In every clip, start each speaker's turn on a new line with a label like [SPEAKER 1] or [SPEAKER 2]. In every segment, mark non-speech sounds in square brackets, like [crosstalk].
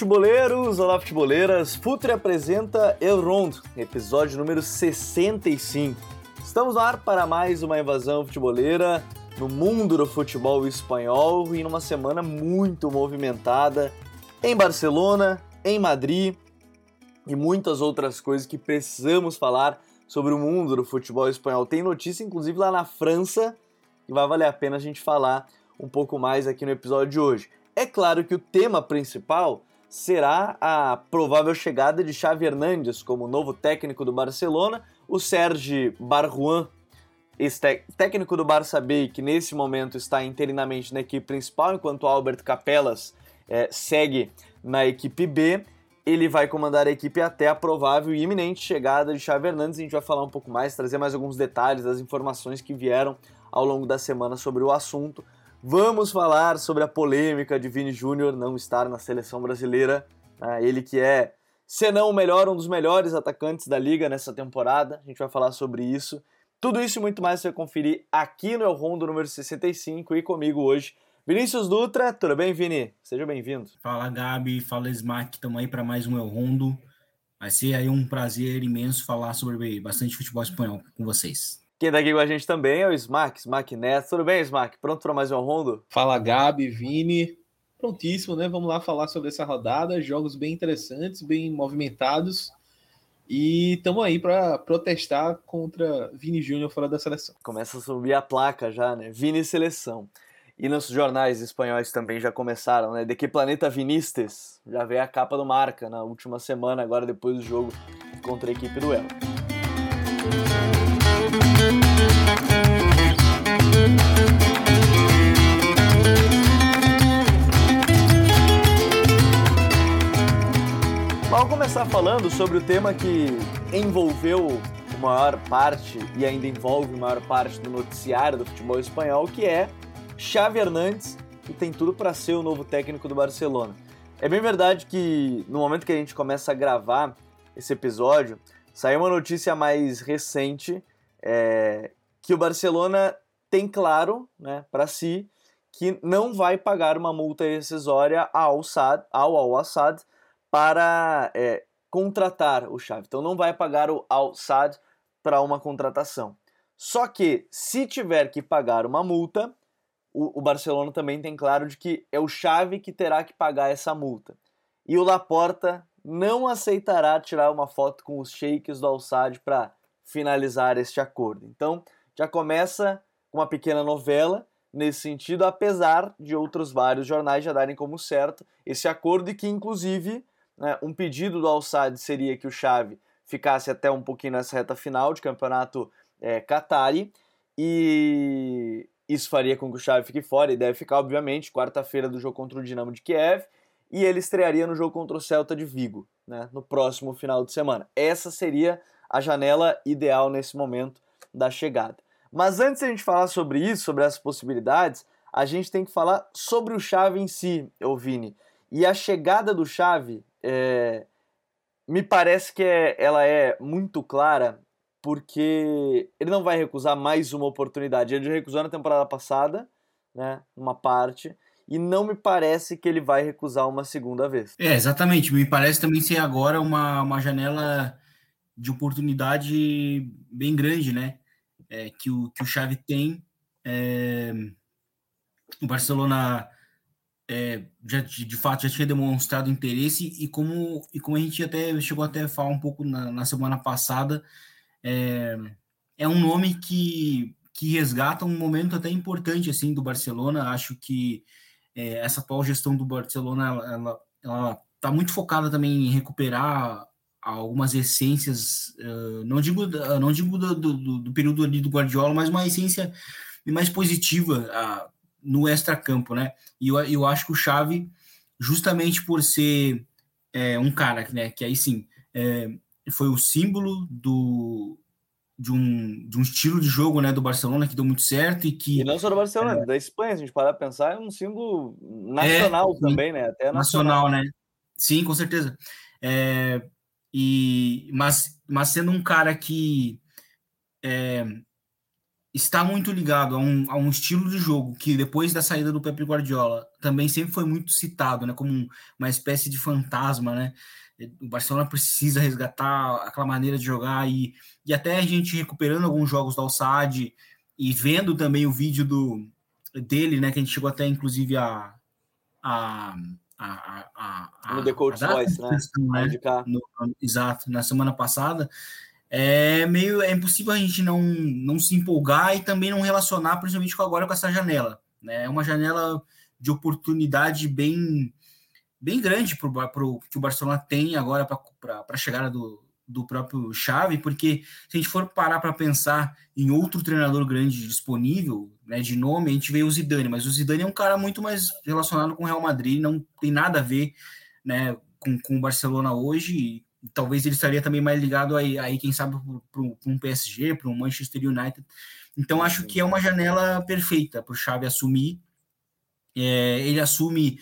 [SPEAKER 1] Futeboleiros! Olá, futeboleiras! Futre apresenta El Rondo, episódio número 65. Estamos no ar para mais uma invasão futeboleira no mundo do futebol espanhol e numa semana muito movimentada em Barcelona, em Madrid e muitas outras coisas que precisamos falar sobre o mundo do futebol espanhol. Tem notícia, inclusive, lá na França, que vai valer a pena a gente falar um pouco mais aqui no episódio de hoje. É claro que o tema principal será a provável chegada de Xavi Hernandes como novo técnico do Barcelona, o Sergi Barjuan, técnico do Barça B, que nesse momento está interinamente na equipe principal, enquanto Albert Capelas é, segue na equipe B, ele vai comandar a equipe até a provável e iminente chegada de Xavi Hernandes. A gente vai falar um pouco mais, trazer mais alguns detalhes das informações que vieram ao longo da semana sobre o assunto. Vamos falar sobre a polêmica de Vini Júnior não estar na seleção brasileira. Né? Ele que é, se não o melhor, um dos melhores atacantes da liga nessa temporada. A gente vai falar sobre isso. Tudo isso e muito mais você vai conferir aqui no El Rondo número 65 e comigo hoje, Vinícius Dutra. Tudo bem, Vini? Seja bem-vindo.
[SPEAKER 2] Fala, Gabi. Fala, Smack. Estamos aí para mais um El Rondo. Vai ser aí um prazer imenso falar sobre bastante futebol espanhol com vocês.
[SPEAKER 1] Quem está aqui com a gente também é o Smack, Smack Neto. Tudo bem, Smack? Pronto para mais um rondo?
[SPEAKER 3] Fala, Gabi, Vini. Prontíssimo, né? Vamos lá falar sobre essa rodada. Jogos bem interessantes, bem movimentados. E estamos aí para protestar contra Vini Júnior fora da seleção.
[SPEAKER 1] Começa a subir a placa já, né? Vini Seleção. E nos jornais espanhóis também já começaram, né? De que planeta Vinistes? Já veio a capa do Marca na última semana, agora depois do jogo contra a equipe do El. Vamos começar falando sobre o tema que envolveu a maior parte e ainda envolve a maior parte do noticiário do futebol espanhol, que é Xavi Hernandes, que tem tudo para ser o novo técnico do Barcelona. É bem verdade que no momento que a gente começa a gravar esse episódio, saiu uma notícia mais recente é, que o Barcelona tem claro né, para si que não vai pagar uma multa rescisória ao ao Al-Assad para é, contratar o Xavi. Então não vai pagar o Al-Assad para uma contratação. Só que se tiver que pagar uma multa, o, o, Barcelona também tem claro de que é o Xavi que terá que pagar essa multa. E o Laporta não aceitará tirar uma foto com os sheiks do Al-Assad para finalizar este acordo. Então, já começa uma pequena novela nesse sentido, apesar de outros vários jornais já darem como certo esse acordo e que, inclusive, né, um pedido do Al-Sadd seria que o Xavi ficasse até um pouquinho nessa reta final de campeonato é, Qatari e isso faria com que o Xavi fique fora e deve ficar, obviamente, quarta-feira do jogo contra o Dinamo de Kiev e ele estrearia no jogo contra o Celta de Vigo, né, no próximo final de semana. Essa seria a janela ideal nesse momento da chegada. Mas antes de a gente falar sobre isso, sobre essas possibilidades, a gente tem que falar sobre o Chave em si, Vini. E a chegada do Chave, é, me parece que é, ela é muito clara, porque ele não vai recusar mais uma oportunidade. Ele recusou na temporada passada, né, uma parte, e não me parece que ele vai recusar uma segunda vez.
[SPEAKER 2] É, exatamente. Me parece também ser agora uma, uma janela de oportunidade bem grande, né? É, que, o, que o Xavi tem. É, o Barcelona é, já, de, fato já tinha demonstrado interesse e como, e como a gente até chegou até a falar um pouco na, na semana passada, é, é um nome que, que resgata um momento até importante assim do Barcelona. Acho que é, essa atual gestão do Barcelona ela, ela, ela tá muito focada também em recuperar algumas essências, uh, não digo, não digo do, do, do, período ali do Guardiola, mas uma essência mais positiva uh, no extra-campo, né? E eu, eu acho que o Xavi, justamente por ser é, um cara né, que aí sim é, foi o símbolo do, de, um, de um estilo de jogo né, do Barcelona que deu muito certo e que.
[SPEAKER 1] E não só do Barcelona, é, da Espanha, se a gente parar para pensar, é um símbolo nacional é, também, né? Até
[SPEAKER 2] nacional, nacional, né? Sim, com certeza. É, e, mas, mas sendo um cara que é, está muito ligado a um, a um estilo de jogo que depois da saída do Pepe Guardiola também sempre foi muito citado, né, como um, uma espécie de fantasma, né? O Barcelona precisa resgatar aquela maneira de jogar e, e até a gente recuperando alguns jogos do Alçade e vendo também o vídeo do dele, né, que a gente chegou até inclusive a a, a, a, a
[SPEAKER 1] no The Coach Voice, né?
[SPEAKER 2] né? No, exato, na semana passada é meio é impossível a gente não, não se empolgar e também não relacionar, principalmente agora com essa janela. Né? É uma janela de oportunidade bem bem grande para o que o Barcelona tem agora para a chegada do, do próprio Xavi, porque se a gente for parar para pensar em outro treinador grande disponível, né, de nome, a gente vê o Zidane, mas o Zidane é um cara muito mais relacionado com o Real Madrid, não tem nada a ver né, com, com o Barcelona hoje, talvez ele estaria também mais ligado aí, aí quem sabe, para um PSG, para um Manchester United. Então, acho que é uma janela perfeita para o Xavi assumir. É, ele assume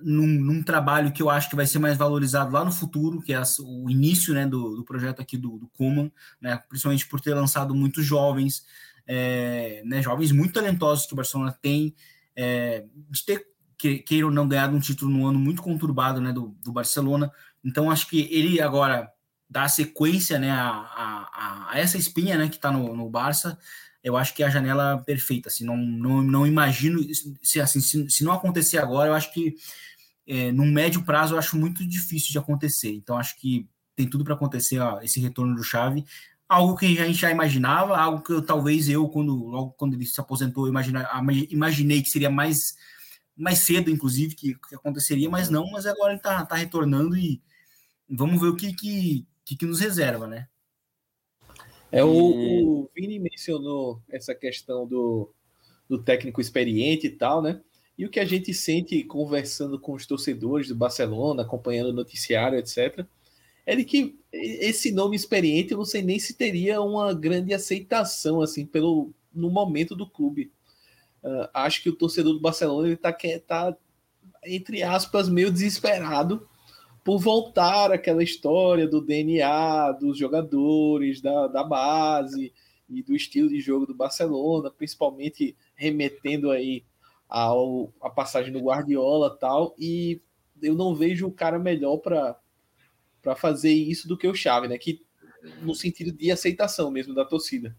[SPEAKER 2] num, num, trabalho que eu acho que vai ser mais valorizado lá no futuro, que é o início né, do, do projeto aqui do, do Kuman, né, principalmente por ter lançado muitos jovens, é, né, jovens muito talentosos que o Barcelona tem, é, de ter, que, queiram não ganhado um título no ano muito conturbado né, do, do Barcelona, então, acho que ele agora dá sequência né, a, a, a essa espinha né, que está no, no Barça. Eu acho que é a janela perfeita. Assim, não, não, não imagino se, assim, se, se não acontecer agora, eu acho que é, num médio prazo eu acho muito difícil de acontecer. Então, acho que tem tudo para acontecer ó, esse retorno do Chave. Algo que a gente já imaginava, algo que eu, talvez eu, quando, logo quando ele se aposentou, imagina, imaginei que seria mais, mais cedo, inclusive, que, que aconteceria, mas não, mas agora ele está tá retornando e vamos ver o que, que, que, que nos reserva, né?
[SPEAKER 3] É, o, o Vini mencionou essa questão do, do técnico experiente e tal, né? E o que a gente sente conversando com os torcedores do Barcelona, acompanhando o noticiário, etc., é de que esse nome experiente eu não sei nem se teria uma grande aceitação assim pelo no momento do clube. Uh, acho que o torcedor do Barcelona ele tá, tá entre aspas meio desesperado por voltar aquela história do DNA dos jogadores, da, da base e do estilo de jogo do Barcelona, principalmente remetendo aí ao, a passagem do Guardiola tal, e eu não vejo o cara melhor para fazer isso do que o Xavi, né? Que no sentido de aceitação mesmo da torcida.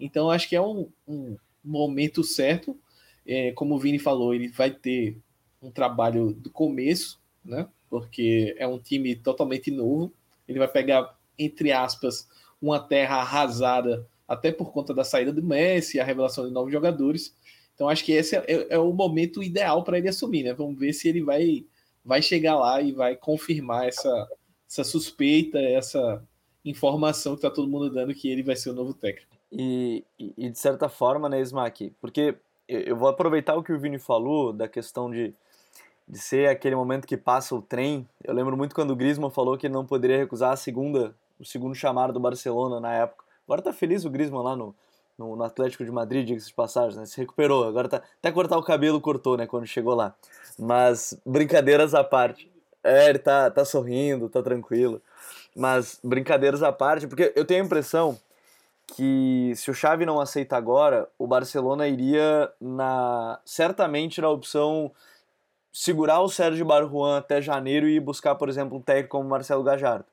[SPEAKER 3] Então acho que é um, um momento certo. É, como o Vini falou, ele vai ter um trabalho do começo, né? Porque é um time totalmente novo. Ele vai pegar, entre aspas, uma terra arrasada, até por conta da saída do Messi, a revelação de novos jogadores. Então acho que esse é, é, é o momento ideal para ele assumir, né? Vamos ver se ele vai, vai chegar lá e vai confirmar essa, essa suspeita, essa informação que está todo mundo dando que ele vai ser o novo técnico.
[SPEAKER 1] E, e, de certa forma, né, Smack? Porque eu vou aproveitar o que o Vini falou da questão de de ser aquele momento que passa o trem. Eu lembro muito quando o Griezmann falou que ele não poderia recusar a segunda, o segundo chamado do Barcelona na época. Agora tá feliz o Griezmann lá no, no, no Atlético de Madrid, diga-se de passagem, né? Se recuperou. Agora tá até cortar o cabelo cortou, né, quando chegou lá. Mas brincadeiras à parte. É, ele tá, tá sorrindo, tá tranquilo. Mas brincadeiras à parte, porque eu tenho a impressão que se o Xavi não aceita agora, o Barcelona iria na certamente na opção segurar o Sérgio Barruan até janeiro e buscar, por exemplo, um técnico como Marcelo Gajardo.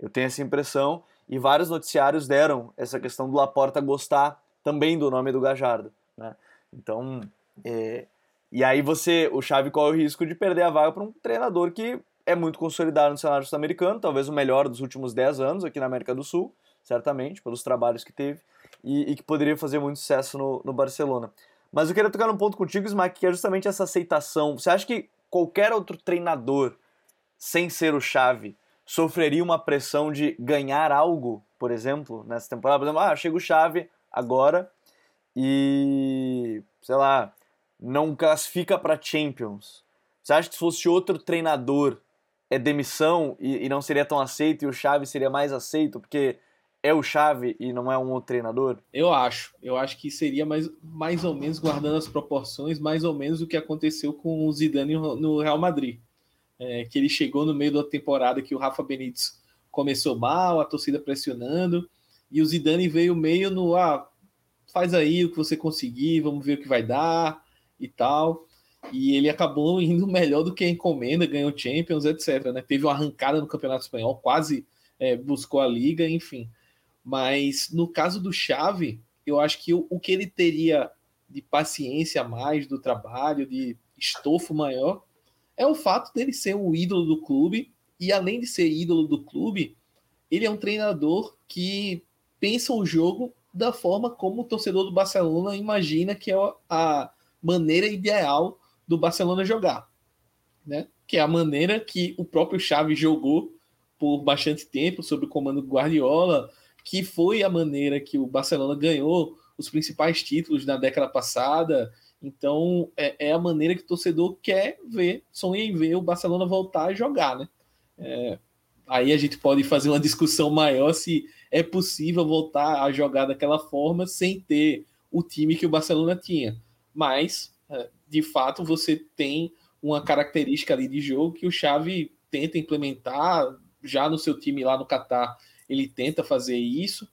[SPEAKER 1] Eu tenho essa impressão e vários noticiários deram essa questão do Laporta gostar também do nome do Gajardo. Né? Então, é... e aí você, o Xavi corre o risco de perder a vaga para um treinador que é muito consolidado no cenário sul-americano, talvez o melhor dos últimos 10 anos aqui na América do Sul, certamente, pelos trabalhos que teve, e, e que poderia fazer muito sucesso no, no Barcelona. Mas eu queria tocar num ponto contigo, Smack, que é justamente essa aceitação. Você acha que qualquer outro treinador, sem ser o Chave, sofreria uma pressão de ganhar algo, por exemplo, nessa temporada? Por exemplo, ah, chega o Chave agora e, sei lá, não classifica para Champions. Você acha que se fosse outro treinador, é demissão e, e não seria tão aceito e o Chave seria mais aceito? Porque é o chave e não é um outro treinador?
[SPEAKER 3] Eu acho. Eu acho que seria mais, mais ou menos, guardando as proporções, mais ou menos o que aconteceu com o Zidane no Real Madrid. É, que ele chegou no meio da temporada que o Rafa Benítez começou mal, a torcida pressionando, e o Zidane veio meio no ah, faz aí o que você conseguir, vamos ver o que vai dar e tal. E ele acabou [laughs] indo melhor do que a encomenda, ganhou Champions, etc. Né? Teve uma arrancada no Campeonato Espanhol, quase é, buscou a liga, enfim. Mas no caso do Xavi, eu acho que o, o que ele teria de paciência a mais do trabalho, de estofo maior, é o fato dele ser o ídolo do clube. E além de ser ídolo do clube, ele é um treinador que pensa o jogo da forma como o torcedor do Barcelona imagina que é a maneira ideal do Barcelona jogar, né? Que é a maneira que o próprio Xavi jogou por bastante tempo sob o comando do Guardiola, que foi a maneira que o Barcelona ganhou os principais títulos na década passada. Então, é, é a maneira que o torcedor quer ver, sonha em ver o Barcelona voltar a jogar, né? É, aí a gente pode fazer uma discussão maior se é possível voltar a jogar daquela forma sem ter o time que o Barcelona tinha. Mas, é, de fato, você tem uma característica ali de jogo que o Xavi tenta implementar já no seu time lá no Catar. Ele tenta fazer isso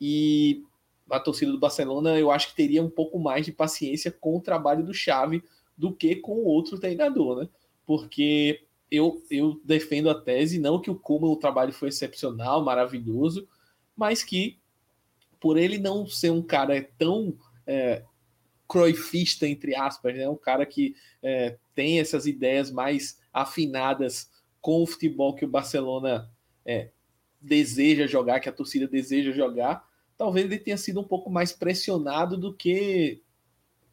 [SPEAKER 3] e a torcida do Barcelona eu acho que teria um pouco mais de paciência com o trabalho do Xavi do que com outro treinador, né? Porque eu, eu defendo a tese, não que o Kuma o trabalho foi excepcional, maravilhoso, mas que por ele não ser um cara tão é, croifista, entre aspas, né? um cara que é, tem essas ideias mais afinadas com o futebol que o Barcelona é, deseja jogar, que a torcida deseja jogar, talvez ele tenha sido um pouco mais pressionado do que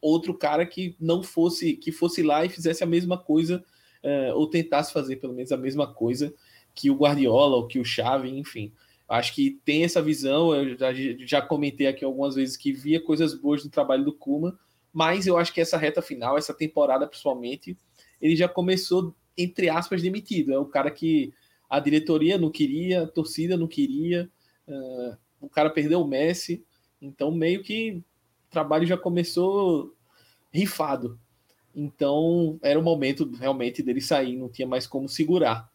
[SPEAKER 3] outro cara que não fosse que fosse lá e fizesse a mesma coisa é, ou tentasse fazer pelo menos a mesma coisa que o Guardiola ou que o Xavi, enfim. Acho que tem essa visão, eu já, já comentei aqui algumas vezes que via coisas boas no trabalho do Kuma, mas eu acho que essa reta final, essa temporada principalmente, ele já começou, entre aspas, demitido. É o cara que a diretoria não queria, a torcida não queria, uh, o cara perdeu o Messi, então meio que o trabalho já começou rifado. Então era o momento realmente dele sair, não tinha mais como segurar.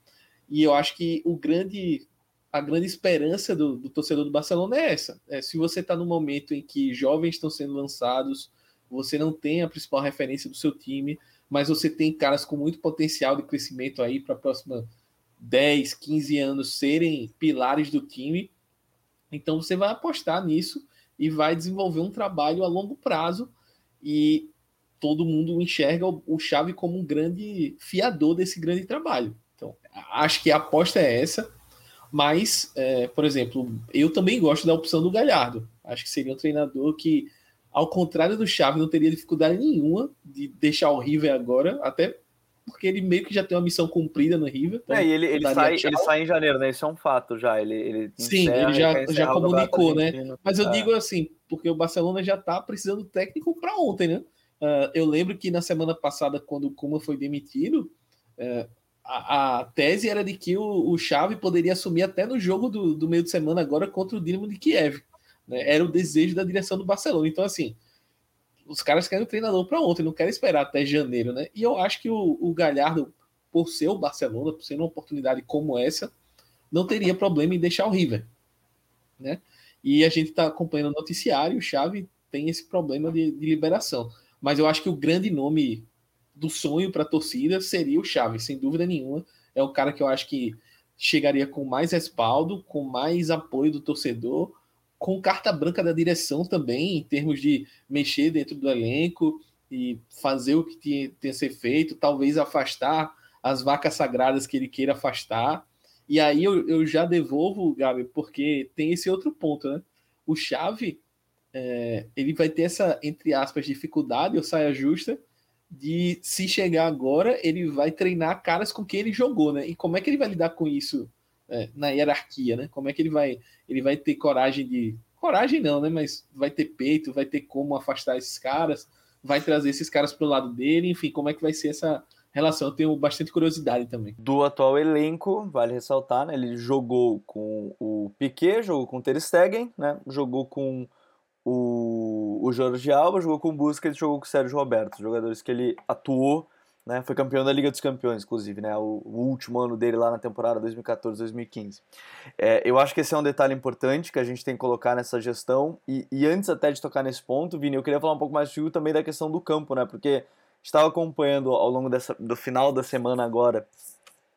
[SPEAKER 3] E eu acho que o grande a grande esperança do, do, torcedor do Barcelona é essa. É, se você está no momento em que jovens estão sendo lançados, você não tem a principal referência do seu time, mas você tem caras com muito potencial de crescimento aí para a próxima 10, 15 anos serem pilares do time. Então você vai apostar nisso e vai desenvolver um trabalho a longo prazo e todo mundo enxerga o Xavi como um grande fiador desse grande trabalho. Então, acho que a aposta é essa. Mas, é, por exemplo, eu também gosto da opção do Galhardo. Acho que seria um treinador que, ao contrário do Xavi, não teria dificuldade nenhuma de deixar o River agora, até porque ele meio que já tem uma missão cumprida no River.
[SPEAKER 1] Então é, e ele, ele, sai, ele sai em janeiro, né? Isso é um fato já. Ele, ele
[SPEAKER 3] Sim, ele já, já comunicou, né? Mas eu é. digo assim, porque o Barcelona já tá precisando técnico para ontem, né? Uh, eu lembro que na semana passada, quando o Kuma foi demitido, uh, a, a, tese era de que o, o Xavi poderia assumir até no jogo do, do meio de semana agora contra o Dinamo de Kiev. Né? Era o desejo da direção do Barcelona. Então, assim, os caras querem o treinador para ontem, não querem esperar até janeiro, né? E eu acho que o, o Galhardo, por ser o Barcelona, por ser uma oportunidade como essa, não teria problema em deixar o River, né? E a gente está acompanhando o noticiário, o Xavi tem esse problema de, de liberação. Mas eu acho que o grande nome do sonho para a torcida seria o Xavi, sem dúvida nenhuma. É o cara que eu acho que chegaria com mais respaldo, com mais apoio do torcedor, com carta branca da direção também, em termos de mexer dentro do elenco e fazer o que tinha, tinha ser feito, talvez afastar as vacas sagradas que ele queira afastar. E aí eu, eu já devolvo, Gabi, porque tem esse outro ponto, né? O Chave, é, ele vai ter essa, entre aspas, dificuldade, ou saia justa, de se chegar agora, ele vai treinar caras com quem ele jogou, né? E como é que ele vai lidar com isso é, na hierarquia, né? Como é que ele vai, ele vai ter coragem de. Coragem não, né? Mas vai ter peito, vai ter como afastar esses caras, vai trazer esses caras para o lado dele, enfim, como é que vai ser essa relação? Eu tenho bastante curiosidade também.
[SPEAKER 1] Do atual elenco, vale ressaltar, né? Ele jogou com o Piquet, jogou com o Ter Stegen, né? Jogou com o, o Jorge Alba, jogou com o Busquets, jogou com o Sérgio Roberto, jogadores que ele atuou né? Foi campeão da Liga dos Campeões, inclusive, né? O, o último ano dele lá na temporada 2014-2015. É, eu acho que esse é um detalhe importante que a gente tem que colocar nessa gestão. E, e antes até de tocar nesse ponto, Vini, eu queria falar um pouco mais contigo também da questão do campo, né? Porque estava acompanhando ao longo dessa, do final da semana agora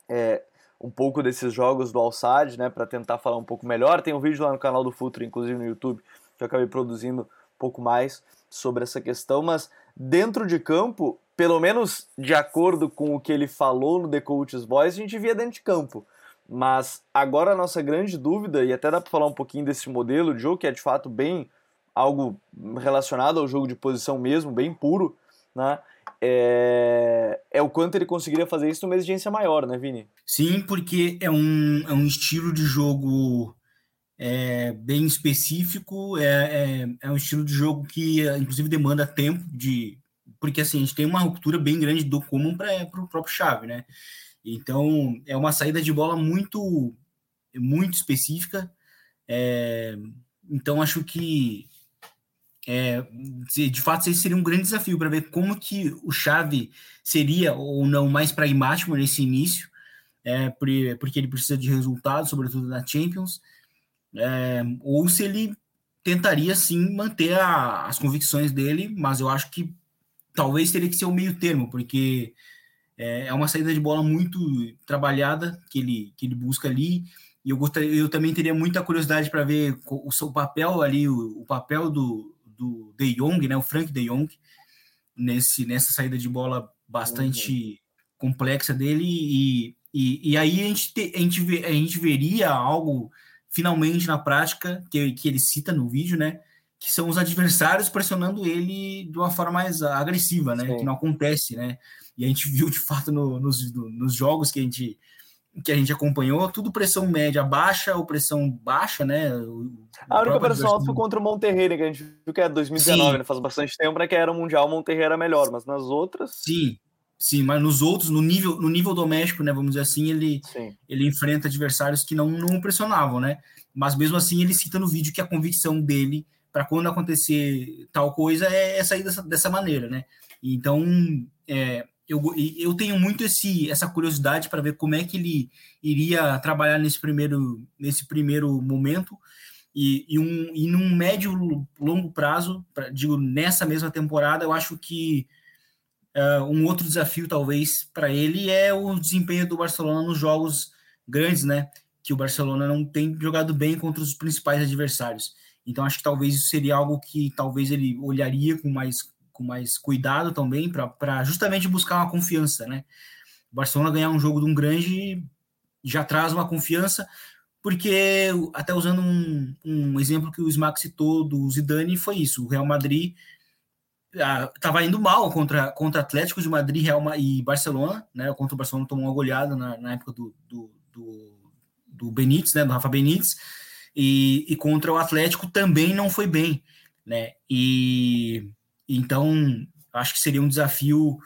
[SPEAKER 1] é, um pouco desses jogos do Alçad, né? Para tentar falar um pouco melhor. Tem um vídeo lá no canal do Futuro, inclusive no YouTube, que eu acabei produzindo um pouco mais sobre essa questão, mas dentro de campo pelo menos de acordo com o que ele falou no The Coach's Voice, a gente via dentro de campo. Mas agora a nossa grande dúvida, e até dá para falar um pouquinho desse modelo de jogo, que é de fato bem algo relacionado ao jogo de posição mesmo, bem puro, né? É, é o quanto ele conseguiria fazer isso numa exigência maior, né, Vini?
[SPEAKER 2] Sim, porque é um, é um estilo de jogo é, bem específico, é, é, é um estilo de jogo que, inclusive, demanda tempo de, porque assim, a gente tem uma ruptura bem grande do comum para o próprio Chave, né? Então, é uma saída de bola muito, muito específica. É, então, acho que é, de fato esse seria um grande desafio para ver como que o Chave seria ou não mais pragmático nesse início, é, porque ele precisa de resultados, sobretudo na Champions, é, ou se ele tentaria sim manter a, as convicções dele, mas eu acho que talvez teria que ser o meio termo, porque é, é uma saída de bola muito trabalhada que ele, que ele busca ali. E eu, gostaria, eu também teria muita curiosidade para ver o seu papel ali, o, o, papel do, do De Jong, né, o Frank De Jong, nesse, nessa saída de bola bastante uhum. complexa dele. E, e, e aí a gente, te, a, gente a gente veria algo finalmente na prática, que, que ele cita no vídeo, né? Que são os adversários pressionando ele de uma forma mais agressiva, né? Sim. Que não acontece, né? E a gente viu de fato no, nos, nos jogos que a gente que a gente acompanhou, tudo pressão média baixa ou pressão baixa, né? O,
[SPEAKER 1] a única pressão alta foi contra o Monterrey, né, que a gente viu que é 2019, né? faz bastante tempo, né, que era o Mundial, o Monterrey era melhor, mas nas outras...
[SPEAKER 2] Sim, sim, mas nos outros, no nível, no nível doméstico, né, vamos dizer assim, ele, ele enfrenta adversários que não, não pressionavam, né? Mas mesmo assim ele cita no vídeo que a convicção dele para quando acontecer tal coisa é, é sair dessa, dessa maneira, né? Então, é, eu, eu tenho muito esse, essa curiosidade para ver como é que ele iria trabalhar nesse primeiro, nesse primeiro momento e, e, um, e num médio longo prazo, pra, digo, nessa mesma temporada, eu acho que uh, um outro desafio, talvez, para ele é o desempenho do Barcelona nos jogos grandes, né? Que o Barcelona não tem jogado bem contra os principais adversários. Então acho que talvez isso seria algo que talvez ele olharia com mais, com mais cuidado também para justamente buscar uma confiança, né? O Barcelona ganhar um jogo de um grande já traz uma confiança, porque até usando um, um exemplo que o Smack citou do Zidane foi isso, o Real Madrid estava ah, indo mal contra contra Atlético de Madrid Real e Barcelona, né? Contra o Barcelona tomou uma goleada na, na época do, do, do, do Benítez, né? Do Rafa Benítez e, e contra o Atlético também não foi bem, né? E então acho que seria um desafio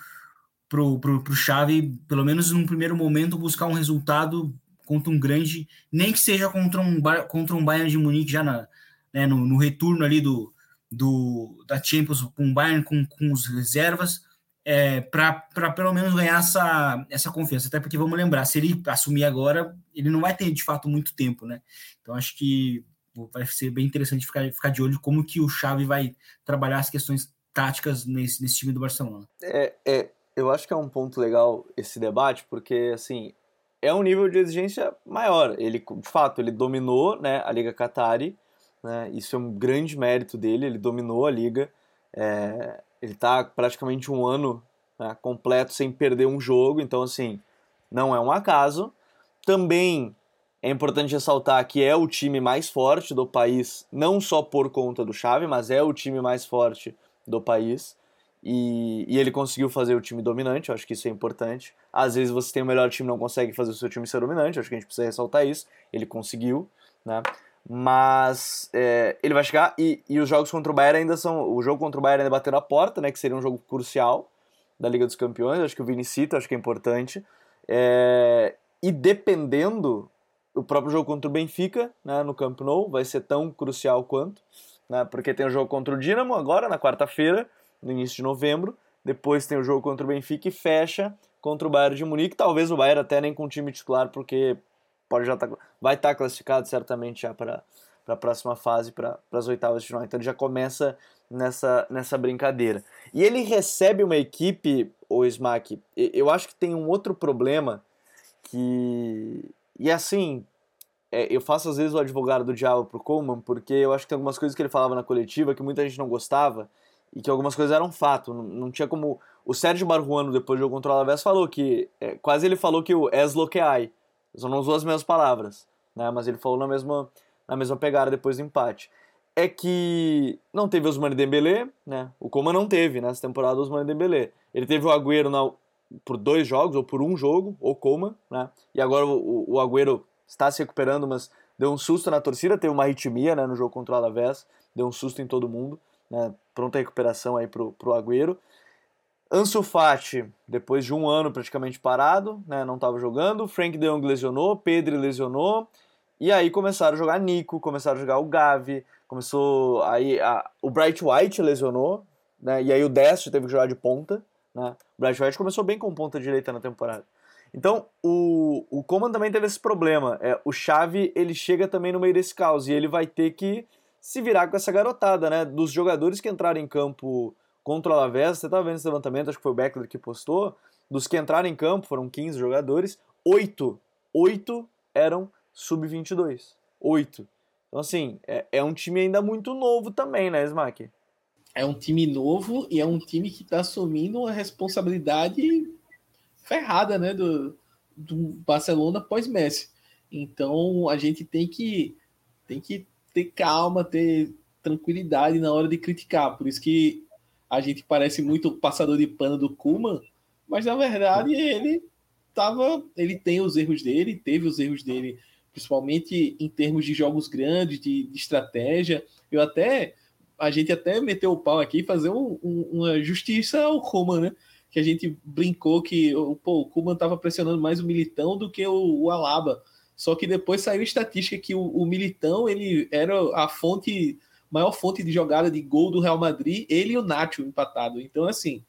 [SPEAKER 2] pro, pro Xavi, pelo menos num primeiro momento, buscar um resultado contra um grande, nem que seja contra um, contra um Bayern de Munique já na, né, no, no retorno ali do, do da Champions com o Bayern com, com os reservas, é, para pelo menos ganhar essa, essa confiança. Até porque vamos lembrar, se ele assumir agora, ele não vai ter de fato muito tempo, né? Então acho que vai ser bem interessante ficar, ficar de olho como que o Xavi vai trabalhar as questões táticas nesse, nesse time do Barcelona.
[SPEAKER 1] É, é, eu acho que é um ponto legal esse debate, porque assim é um nível de exigência maior. Ele, de fato, ele dominou né, a Liga Qatari, né, isso é um grande mérito dele, ele dominou a Liga. É, ele está praticamente um ano né, completo sem perder um jogo, então assim, não é um acaso. Também é importante ressaltar que é o time mais forte do país, não só por conta do Chave, mas é o time mais forte do país. E, e, ele conseguiu fazer o time dominante, eu acho que isso é importante. Às vezes você tem o melhor time e não consegue fazer o seu time ser dominante, acho que a gente precisa ressaltar isso. Ele conseguiu, né? Mas é, ele vai chegar e, e, os jogos contra o Bayern ainda são. O jogo contra o Bayern ainda bateu a porta, né? Que seria um jogo crucial da Liga dos Campeões. Acho que o Vini cita, acho que é importante. É, e dependendo, o próprio jogo contra o Benfica, né, no Camp Nou, vai ser tão crucial quanto, né? Porque tem o jogo contra o Dinamo agora, na quarta-feira, no início de novembro. depois tem o jogo contra o Benfica e fecha contra o Bayern de Munique. Talvez o Bayern até nem com o time titular, porque pode já tá, vai estar tá classificado certamente já para a próxima fase, para as oitavas de final. Então ele já começa nessa, nessa brincadeira. E ele recebe uma equipe, o Smack, eu acho que tem um outro problema que. E assim, é, eu faço às vezes o advogado do diabo pro Coleman, porque eu acho que tem algumas coisas que ele falava na coletiva que muita gente não gostava e que algumas coisas eram fato. Não, não tinha como. O Sérgio Barruano, depois do jogo contra o Alavés, falou que. É, quase ele falou que o es lo que Só não usou as mesmas palavras, né? Mas ele falou na mesma, na mesma pegada depois do empate. É que não teve Osmane Dembélé, né? O Coman não teve nessa temporada o Osmane Dembélé. Ele teve o Agüero na, por dois jogos, ou por um jogo, ou Coman, né? E agora o, o Agüero está se recuperando, mas deu um susto na torcida, teve uma arritmia né, no jogo contra o Alavés, deu um susto em todo mundo, né? Pronta recuperação aí pro, pro Agüero. Ansu Fati, depois de um ano praticamente parado, né, não estava jogando. Frank de Jong lesionou, Pedro lesionou. E aí começaram a jogar Nico, começaram a jogar o Gavi, começou aí a, o Bright White lesionou, né, e aí o Dest teve que jogar de ponta. Né. O Bright White começou bem com ponta direita na temporada. Então, o, o Coman também teve esse problema. É, o Xavi, ele chega também no meio desse caos, e ele vai ter que se virar com essa garotada, né? Dos jogadores que entraram em campo contra o Alavés, você estava vendo esse levantamento, acho que foi o Beckler que postou, dos que entraram em campo, foram 15 jogadores, 8, 8 eram sub-22. 8. Então, assim, é, é, um time ainda muito novo também, né, Smack?
[SPEAKER 3] É um time novo e é um time que está assumindo uma responsabilidade ferrada, né, do, do Barcelona pós-Messi. Então, a gente tem que, tem que ter calma, ter tranquilidade na hora de criticar. Por isso que a gente parece muito passador de pano do Kuman, mas na verdade ele tava, ele tem os erros dele, teve os erros dele, principalmente em termos de jogos grandes, de, de estratégia. Eu até a gente até meteu o pau aqui fazer um, um, uma justiça ao Kuman, né? Que a gente brincou que pô, o Kuman estava pressionando mais o Militão do que o, o Alaba. Só que depois saiu estatística que o, o Militão ele era a fonte maior fonte de jogada de gol do Real Madrid, ele e o Nacho empatado. Então, assim,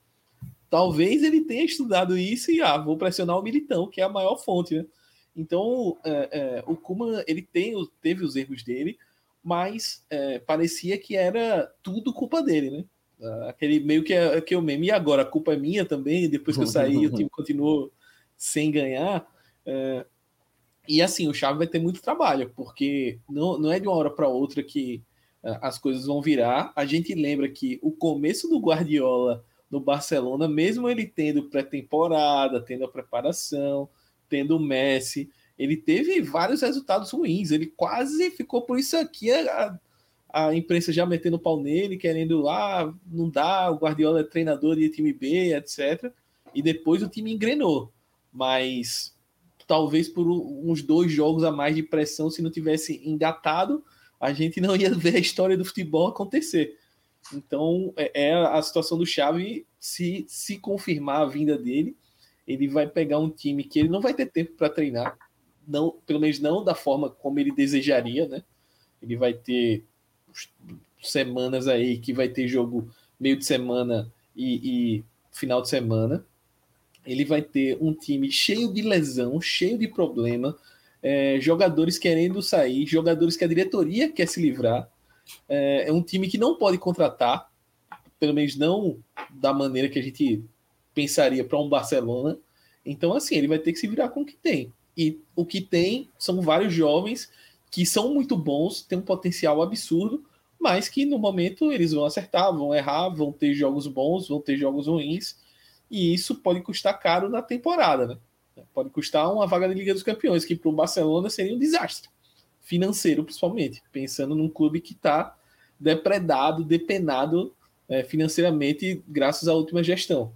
[SPEAKER 3] talvez ele tenha estudado isso e, ah, vou pressionar o Militão, que é a maior fonte, né? Então, é, é, o Kuman, ele tem, teve os erros dele, mas é, parecia que era tudo culpa dele, né? Aquele meio que é, que é o meme, e agora a culpa é minha também, depois que eu saí o time [laughs] continuou sem ganhar. É, e assim, o Xavi vai ter muito trabalho, porque não, não é de uma hora para outra que as coisas vão virar. A gente lembra que o começo do Guardiola no Barcelona, mesmo ele tendo pré-temporada, tendo a preparação, tendo o Messi, ele teve vários resultados ruins. Ele quase ficou por isso aqui. A, a imprensa já metendo pau nele, querendo lá, ah, não dá, o Guardiola é treinador de time B, etc. E depois o time engrenou. Mas talvez por uns dois jogos a mais de pressão, se não tivesse engatado, a gente não ia ver a história do futebol acontecer. Então, é, é a situação do Xavi, se, se confirmar a vinda dele, ele vai pegar um time que ele não vai ter tempo para treinar, não, pelo menos não da forma como ele desejaria, né? Ele vai ter semanas aí que vai ter jogo meio de semana e, e final de semana. Ele vai ter um time cheio de lesão, cheio de problema, é, jogadores querendo sair, jogadores que a diretoria quer se livrar. É, é, um time que não pode contratar, pelo menos não da maneira que a gente pensaria para um Barcelona. Então, assim, ele vai ter que se virar com o que tem. E o que tem são vários jovens que são muito bons, têm um potencial absurdo, mas que no momento eles vão acertar, vão errar, vão ter jogos bons, vão ter jogos ruins, e isso pode custar caro na temporada, né? Pode custar uma vaga de Liga dos Campeões, que para o Barcelona seria um desastre financeiro, principalmente, pensando num clube que está depredado, depenado é, financeiramente, graças à última gestão.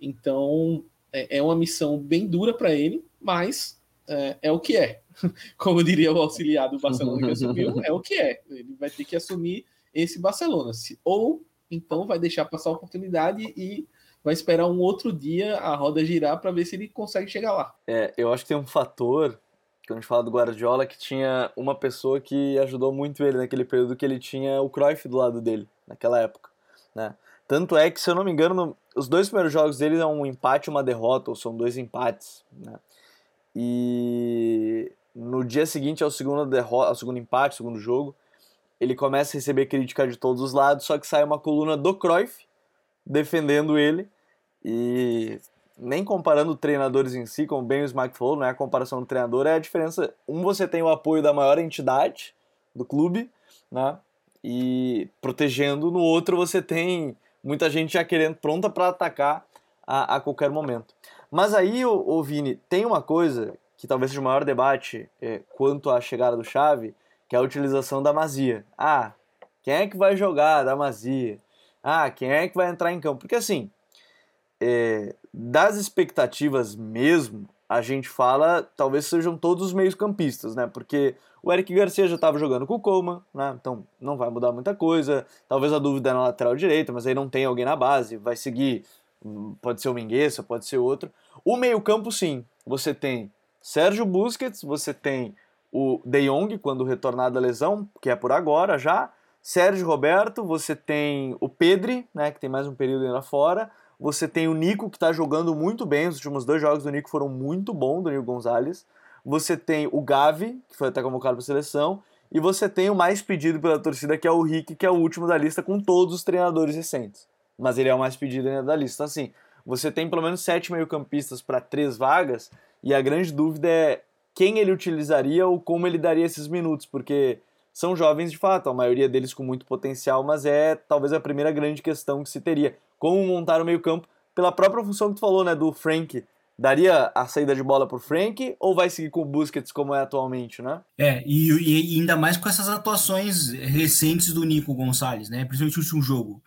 [SPEAKER 3] Então, é, é uma missão bem dura para ele, mas é, é, o que é. [laughs] Como diria o auxiliar do Barcelona que assumiu, é o que é. Ele vai ter que assumir esse Barcelona. Ou então vai deixar passar a oportunidade e vai esperar um outro dia a roda girar para ver se ele consegue chegar lá.
[SPEAKER 1] É, eu acho que tem um fator, quando a gente fala do Guardiola, que tinha uma pessoa que ajudou muito ele naquele período que ele tinha o Cruyff do lado dele, naquela época, né? Tanto é que, se eu não me engano, os dois primeiros jogos dele é um empate e uma derrota, ou são dois empates, né? E no dia seguinte ao segundo derrota, ao segundo empate, segundo jogo, ele começa a receber crítica de todos os lados, só que sai uma coluna do Cruyff defendendo ele e nem comparando treinadores em si, como bem o Smack falou, não é a comparação do treinador, é a diferença. Um, você tem o apoio da maior entidade do clube, né? E protegendo, no outro você tem muita gente já querendo, pronta para atacar a, a, qualquer momento. Mas aí, o Vini, tem uma coisa que talvez seja o maior debate é, quanto à chegada do Chave, que é a utilização da Mazia. Ah, quem é que vai jogar da Mazia? Ah, quem é que vai entrar em campo? Porque assim, é, das expectativas mesmo, a gente fala, talvez sejam todos os meios-campistas, né? Porque o Eric Garcia já estava jogando com o Coleman, né? Então não vai mudar muita coisa. Talvez a dúvida é na lateral direita, mas aí não tem alguém na base, vai seguir. Hum, pode ser o Mingueza, pode ser outro. O meio-campo, sim. Você tem Sérgio Busquets, você tem o De Jong, quando retornar da lesão, que é por agora já. Sérgio Roberto, você tem o Pedri, né, que tem mais um período ainda fora. Você tem o Nico, que está jogando muito bem. Os últimos dois jogos do Nico foram muito bons, do Nico Gonzalez. Você tem o Gavi, que foi até convocado para a seleção. E você tem o mais pedido pela torcida, que é o Rick, que é o último da lista com todos os treinadores recentes. Mas ele é o mais pedido ainda da lista. Então, assim, você tem pelo menos sete meio-campistas para três vagas. E a grande dúvida é quem ele utilizaria ou como ele daria esses minutos, porque são jovens de fato, a maioria deles com muito potencial, mas é talvez a primeira grande questão que se teria. Como montar o meio-campo pela própria função que tu falou, né, do Frank. Daria a saída de bola pro Frank ou vai seguir com o Busquets como é atualmente, né?
[SPEAKER 2] É, e, e ainda mais com essas atuações recentes do Nico Gonçalves, né? Principalmente no último jogo.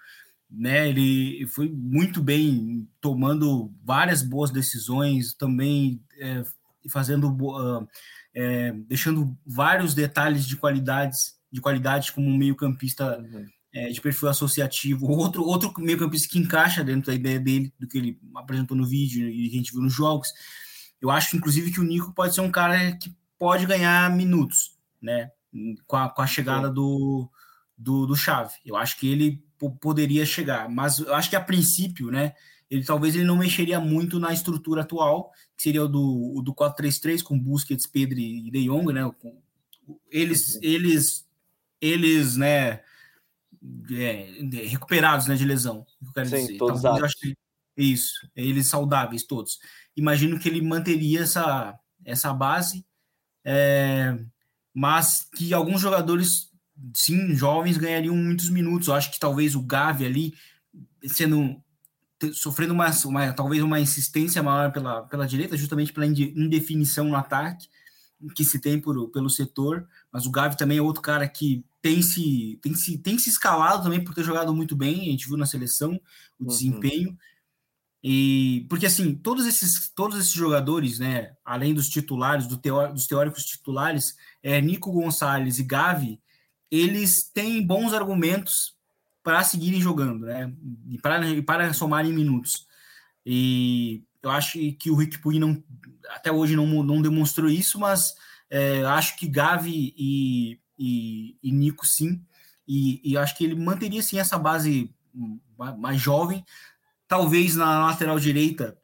[SPEAKER 2] Né, ele foi muito bem tomando várias boas decisões, também é, fazendo uh, é, deixando vários detalhes de qualidades de qualidade como um meio campista uhum. É, de perfil associativo outro outro meio campista que encaixa dentro da ideia dele do que ele apresentou no vídeo e a gente viu nos jogos eu acho inclusive que o Nico pode ser um cara que pode ganhar minutos né com a, com a chegada do, do, do Chave eu acho que ele poderia chegar mas eu acho que a princípio né ele talvez ele não mexeria muito na estrutura atual, que seria o do, o do 4-3-3 com Busquets, Pedro e De Jong, né? Eles, eles, eles, né? É, recuperados né, de lesão, eu quero
[SPEAKER 1] Sim,
[SPEAKER 2] dizer.
[SPEAKER 1] Todos então,
[SPEAKER 2] acho que, isso, eles saudáveis todos. Imagino que ele manteria essa, essa base, é, mas que alguns jogadores, sim, jovens, ganhariam muitos minutos. Eu acho que talvez o Gavi ali, sendo sofrendo uma, uma, talvez uma insistência maior pela, pela direita, justamente pela indefinição no ataque que se tem por, pelo setor, mas o Gavi também é outro cara que tem se, tem se, tem se escalado também por ter jogado muito bem, a gente viu na seleção o uhum. desempenho, e porque assim, todos esses, todos esses jogadores, né, além dos titulares, do teó, dos teóricos titulares, é, Nico Gonçalves e Gavi, eles têm bons argumentos para seguirem jogando, né? E para, e para somarem minutos. E eu acho que o Rick Puig não, até hoje não, não demonstrou isso, mas é, acho que Gavi e, e, e Nico sim. E, e, acho que ele manteria sim essa base mais jovem. Talvez na lateral direita,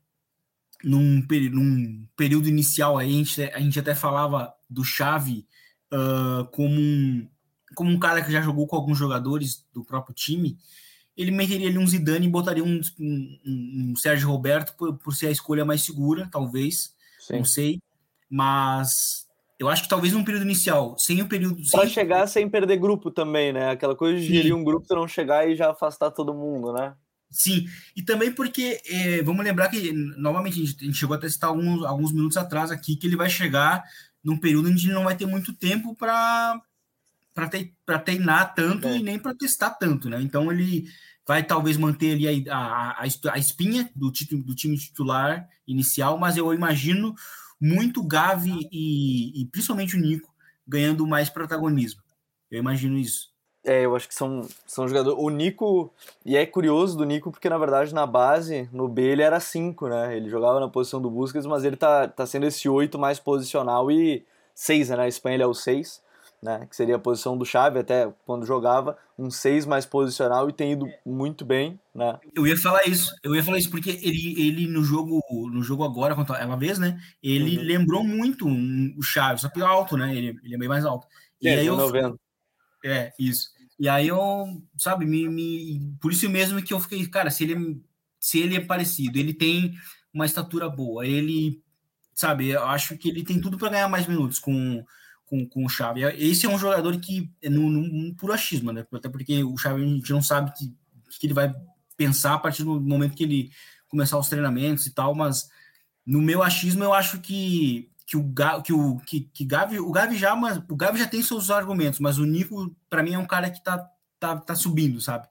[SPEAKER 2] num, num período inicial, aí a, gente, a gente até falava do Chave uh, como um, como um cara que já jogou com alguns jogadores do próprio time, ele meteria ali um Zidane e botaria um, um, um Sérgio Roberto por, por, ser a escolha mais segura, talvez, Sim. não sei, mas eu acho que talvez num período inicial, sem o período... Sem...
[SPEAKER 1] chegar sem perder grupo também, né? Aquela coisa de gerir um grupo para não chegar e já afastar todo mundo, né?
[SPEAKER 2] Sim, e também porque, é, vamos lembrar que, novamente, a gente, a gente chegou a citar alguns, alguns minutos atrás aqui, que ele vai chegar num período onde não vai ter muito tempo para para treinar tanto é. e nem para testar tanto, né? Então ele vai talvez manter ali a, a, a espinha do, título, do time titular inicial, mas eu imagino muito Gavi e, e principalmente o Nico ganhando mais protagonismo. Eu imagino isso.
[SPEAKER 1] É, eu acho que são, são jogadores. O Nico, e é curioso do Nico, porque na verdade na base, no B, ele era 5, né? Ele jogava na posição do Busquets, mas ele tá, tá sendo esse 8 mais posicional e 6, né? Na Espanha ele é o 6. Né, que seria a posição do Xavi até quando jogava, um 6 mais posicional e tem ido muito bem, né?
[SPEAKER 2] Eu ia falar isso, eu ia falar isso porque ele, ele no jogo no jogo agora contra ela vez, né? Ele uhum. lembrou muito um, o Xavi, só que alto, né? Ele, ele é bem mais alto.
[SPEAKER 1] E é, aí eu 90.
[SPEAKER 2] É, isso. E aí eu, sabe, me, me por isso mesmo que eu fiquei, cara, se ele se ele é parecido, ele tem uma estatura boa, ele sabe, eu acho que ele tem tudo para ganhar mais minutos com com, com o Xavi. Esse é um jogador que é no, no puro achismo, né? Até porque o Xavi a gente não sabe que, que ele vai pensar a partir do momento que ele começar os treinamentos e tal, mas no meu achismo eu acho que que o que o que, que Gavi, o Gavi já mas o Gavi já tem seus argumentos, mas o Nico para mim é um cara que tá, tá, tá subindo, sabe?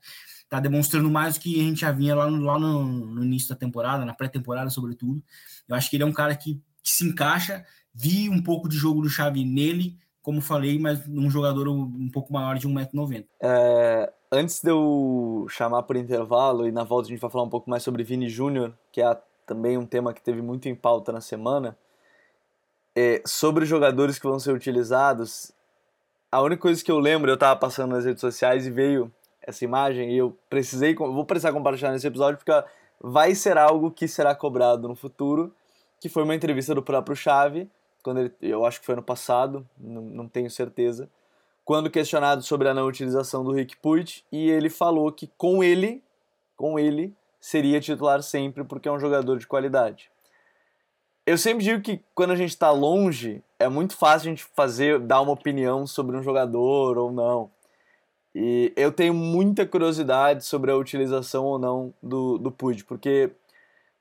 [SPEAKER 2] Tá demonstrando mais do que a gente já vinha lá no, lá no, no início da temporada, na pré-temporada sobretudo. Eu acho que ele é um cara que, que se encaixa Vi um pouco de jogo do Xavi nele, como falei, mas um jogador um pouco maior de
[SPEAKER 1] 1,90m. É, antes de eu chamar por intervalo, e na volta a gente vai falar um pouco mais sobre Vini Júnior, que é também um tema que teve muito em pauta na semana, é, sobre os jogadores que vão ser utilizados, a única coisa que eu lembro, eu estava passando nas redes sociais e veio essa imagem, e eu precisei, vou precisar compartilhar nesse episódio, porque vai ser algo que será cobrado no futuro, que foi uma entrevista do próprio Xavi, quando ele, eu acho que foi ano passado, não, não tenho certeza, quando questionado sobre a não utilização do Rick Puig, e ele falou que com ele, com ele, seria titular sempre porque é um jogador de qualidade. Eu sempre digo que quando a gente está longe, é muito fácil a gente fazer, dar uma opinião sobre um jogador ou não. E eu tenho muita curiosidade sobre a utilização ou não do, do Puig, porque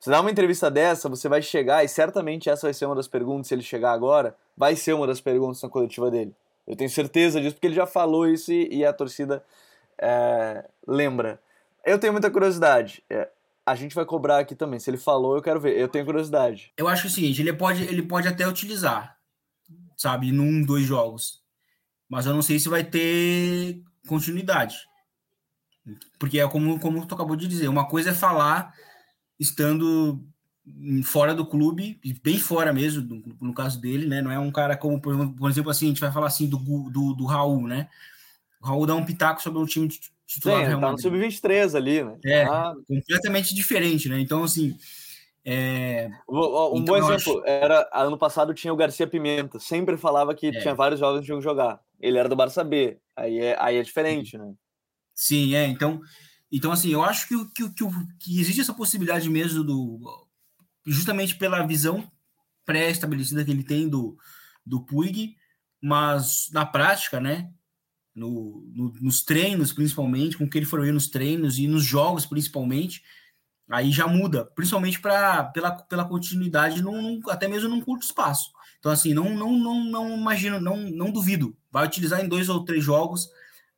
[SPEAKER 1] você dá uma entrevista dessa, você vai chegar, e certamente essa vai ser uma das perguntas, se ele chegar agora, vai ser uma das perguntas na coletiva dele. Eu tenho certeza disso, porque ele já falou isso e, e a torcida é, lembra. Eu tenho muita curiosidade. É, a gente vai cobrar aqui também. Se ele falou, eu quero ver. Eu tenho curiosidade.
[SPEAKER 2] Eu acho o seguinte, ele pode, ele pode até utilizar, sabe, num, dois jogos. Mas eu não sei se vai ter continuidade. Porque é como, como tu acabou de dizer, uma coisa é falar estando fora do clube, bem fora mesmo, no, caso dele, né? Não é um cara como, por exemplo, assim, a gente vai falar assim do, do, do Raul, né? O Raul dá um pitaco sobre um time titular.
[SPEAKER 1] Sim, tá no sub-23 ali, né?
[SPEAKER 2] É, ah. completamente diferente, né? Então, assim. É...
[SPEAKER 1] Um então, bom exemplo, acho... era ano passado tinha o Garcia Pimenta, sempre falava que é. tinha vários jovens que tinham que jogar. Ele era do Barça B, aí é, aí é diferente, né?
[SPEAKER 2] Sim, é. Então, então, assim, eu acho que, que, que, que existe essa possibilidade mesmo do. Justamente pela visão pré-estabelecida que ele tem do, do Puig, mas na prática, né? No, no, nos treinos, principalmente, com o que ele for ver nos treinos e nos jogos, principalmente, aí já muda, principalmente pra, pela, pela continuidade, num, até mesmo num curto espaço. Então, assim, não, não, não, não imagino, não, não duvido. Vai utilizar em dois ou três jogos,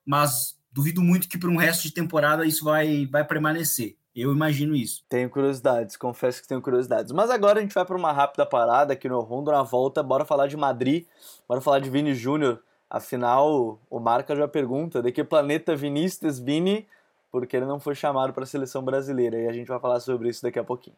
[SPEAKER 2] mas duvido muito que para um resto de temporada isso vai, vai permanecer. Eu imagino isso.
[SPEAKER 1] Tenho curiosidades, confesso que tenho curiosidades. Mas agora a gente vai para uma rápida parada aqui no Rondo na volta. Bora falar de Madrid, bora falar de Vini Júnior. Afinal, o Marca já pergunta de que planeta Vinícius Vini, porque ele não foi chamado para a seleção brasileira. E a gente vai falar sobre isso daqui a pouquinho.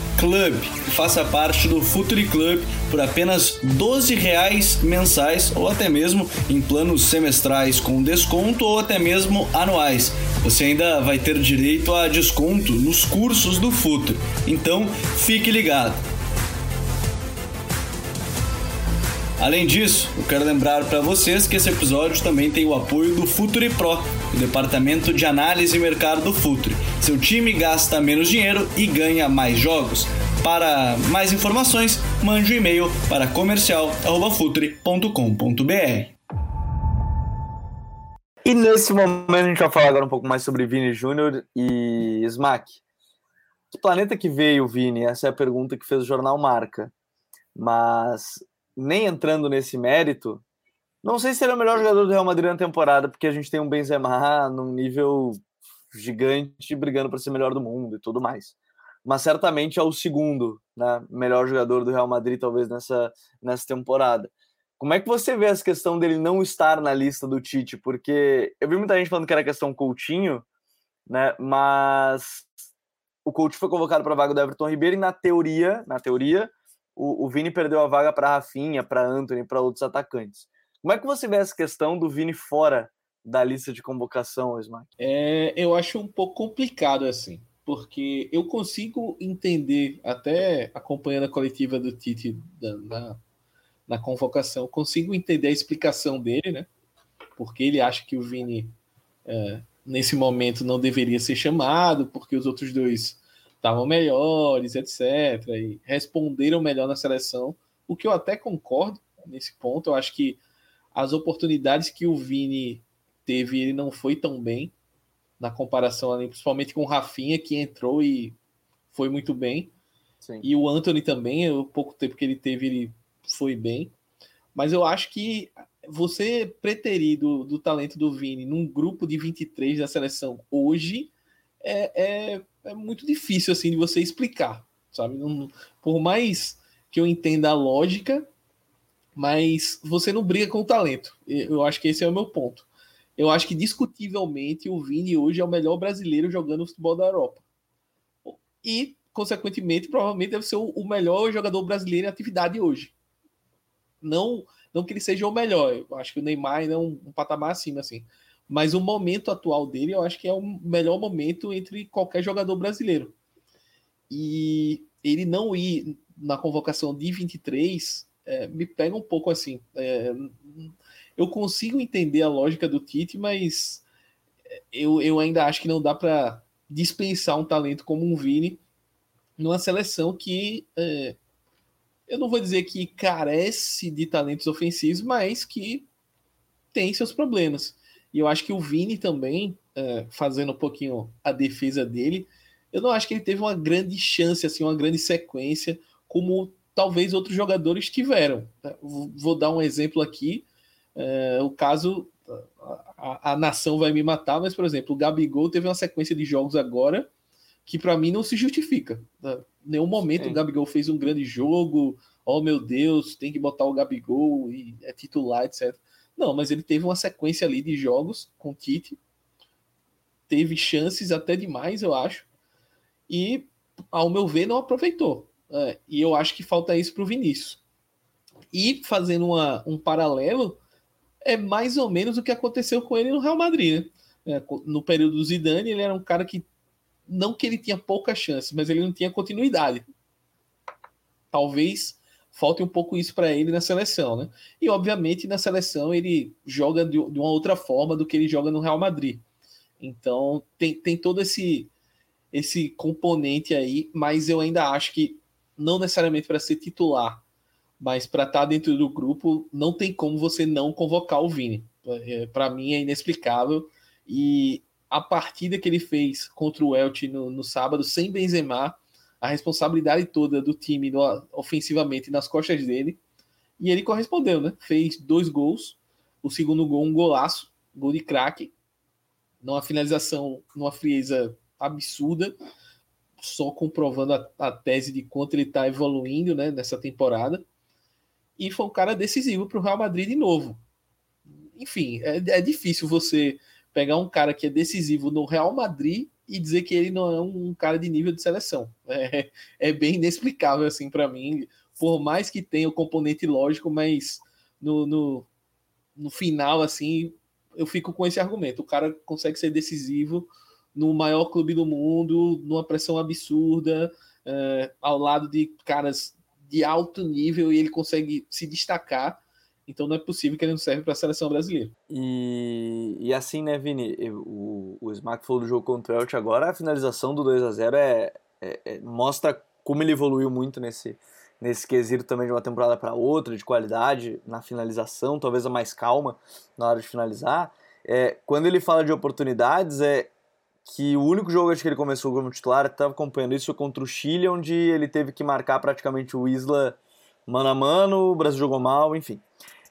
[SPEAKER 1] Club faça parte do Futuri Club por apenas 12 reais mensais ou até mesmo em planos semestrais com desconto ou até mesmo anuais. Você ainda vai ter direito a desconto nos cursos do Futuri. Então, fique ligado. Além disso, eu quero lembrar para vocês que esse episódio também tem o apoio do Futuri Pro, o departamento de análise e mercado do Futuri. Seu time gasta menos dinheiro e ganha mais jogos. Para mais informações, mande um e-mail para comercial@futuri.com.br. E nesse momento a gente vai falar agora um pouco mais sobre Vini Júnior e Smack. Que planeta que veio Vini? Essa é a pergunta que fez o jornal Marca. Mas nem entrando nesse mérito, não sei se ele é o melhor jogador do Real Madrid na temporada, porque a gente tem um Benzema num nível gigante brigando para ser melhor do mundo e tudo mais. mas certamente é o segundo, né, melhor jogador do Real Madrid talvez nessa, nessa temporada. Como é que você vê essa questão dele não estar na lista do Tite? Porque eu vi muita gente falando que era questão Coutinho, né? Mas o Coutinho foi convocado para a vaga do Everton Ribeiro e na teoria, na teoria, o, o Vini perdeu a vaga para Rafinha, para Anthony, para outros atacantes. Como é que você vê essa questão do Vini fora da lista de convocação, Smack?
[SPEAKER 3] É, eu acho um pouco complicado assim, porque eu consigo entender, até acompanhando a coletiva do Tite na, na convocação, consigo entender a explicação dele, né? Porque ele acha que o Vini é, nesse momento não deveria ser chamado, porque os outros dois estavam melhores, etc. E responderam melhor na seleção, o que eu até concordo nesse ponto. Eu acho que as oportunidades que o Vini teve, ele não foi tão bem na comparação ali, principalmente com o Rafinha, que entrou e foi muito bem. Sim. E o Anthony também, o pouco tempo que ele teve, ele foi bem. Mas eu acho que você preterir do, do talento do Vini num grupo de 23 da seleção hoje é, é, é muito difícil assim de você explicar, sabe? Não, por mais que eu entenda a lógica, mas você não briga com o talento. Eu acho que esse é o meu ponto. Eu acho que discutivelmente o Vini hoje é o melhor brasileiro jogando futebol da Europa. E, consequentemente, provavelmente deve ser o melhor jogador brasileiro em atividade hoje. Não, não que ele seja o melhor. Eu acho que o Neymar é um, um patamar acima, assim. Mas o momento atual dele, eu acho que é o melhor momento entre qualquer jogador brasileiro. E ele não ir na convocação de 23 é, me pega um pouco assim. É, eu consigo entender a lógica do Tite, mas eu, eu ainda acho que não dá para dispensar um talento como um Vini numa seleção que é, eu não vou dizer que carece de talentos ofensivos, mas que tem seus problemas. E eu acho que o Vini também, é, fazendo um pouquinho a defesa dele, eu não acho que ele teve uma grande chance, assim, uma grande sequência, como talvez outros jogadores tiveram. Vou dar um exemplo aqui. É, o caso, a, a, nação vai me matar, mas, por exemplo, o Gabigol teve uma sequência de jogos agora que para mim não se justifica. Em nenhum momento Sim. o Gabigol fez um grande jogo, oh meu Deus, tem que botar o Gabigol e é titular, etc. Não, mas ele teve uma sequência ali de jogos com o Tite, teve chances até demais, eu acho, e ao meu ver não aproveitou. É, e eu acho que falta isso para o Vinícius. E fazendo uma, um paralelo, é mais ou menos o que aconteceu com ele no Real Madrid. Né? É, no período do Zidane, ele era um cara que não que ele tinha pouca chance, mas ele não tinha continuidade. Talvez falte um pouco isso para ele na seleção, né? E obviamente na seleção ele joga de, de, uma outra forma do que ele joga no Real Madrid. Então tem, tem todo esse esse componente aí, mas eu ainda acho que não necessariamente para ser titular, mas para estar tá dentro do grupo, não tem como você não convocar o Vini. É, para mim é inexplicável. E a partida que ele fez contra o Elche no, no sábado, sem Benzema, a responsabilidade toda do time no, ofensivamente nas costas dele. E ele correspondeu, né? Fez dois gols. O segundo gol, um golaço, gol de craque, numa finalização, numa frieza absurda só comprovando a, a tese de quanto ele está evoluindo né, nessa temporada. E foi um cara decisivo para o Real Madrid de novo. Enfim, é, é, difícil você pegar um cara que é decisivo no Real Madrid e dizer que ele não é um cara de nível de seleção. É, é bem inexplicável assim para mim, por mais que tenha o componente lógico, mas no, no, no final assim eu fico com esse argumento. O cara consegue ser decisivo no maior clube do mundo, numa pressão absurda, é, ao lado de caras de alto nível e ele consegue se destacar. Então não é possível que ele não serve para a seleção brasileira.
[SPEAKER 1] E, e assim, né, Vini? O, o Smack falou do jogo contra o Elche agora, a finalização do 2 a 0 é, é, é, mostra como ele evoluiu muito nesse, nesse quesito também de uma temporada para outra, de qualidade na finalização, talvez a mais calma na hora de finalizar. É, quando ele fala de oportunidades, é, que o único jogo acho que ele começou como titular, estava acompanhando isso, foi contra o Chile, onde ele teve que marcar praticamente o Isla mano a mano, o Brasil jogou mal, enfim.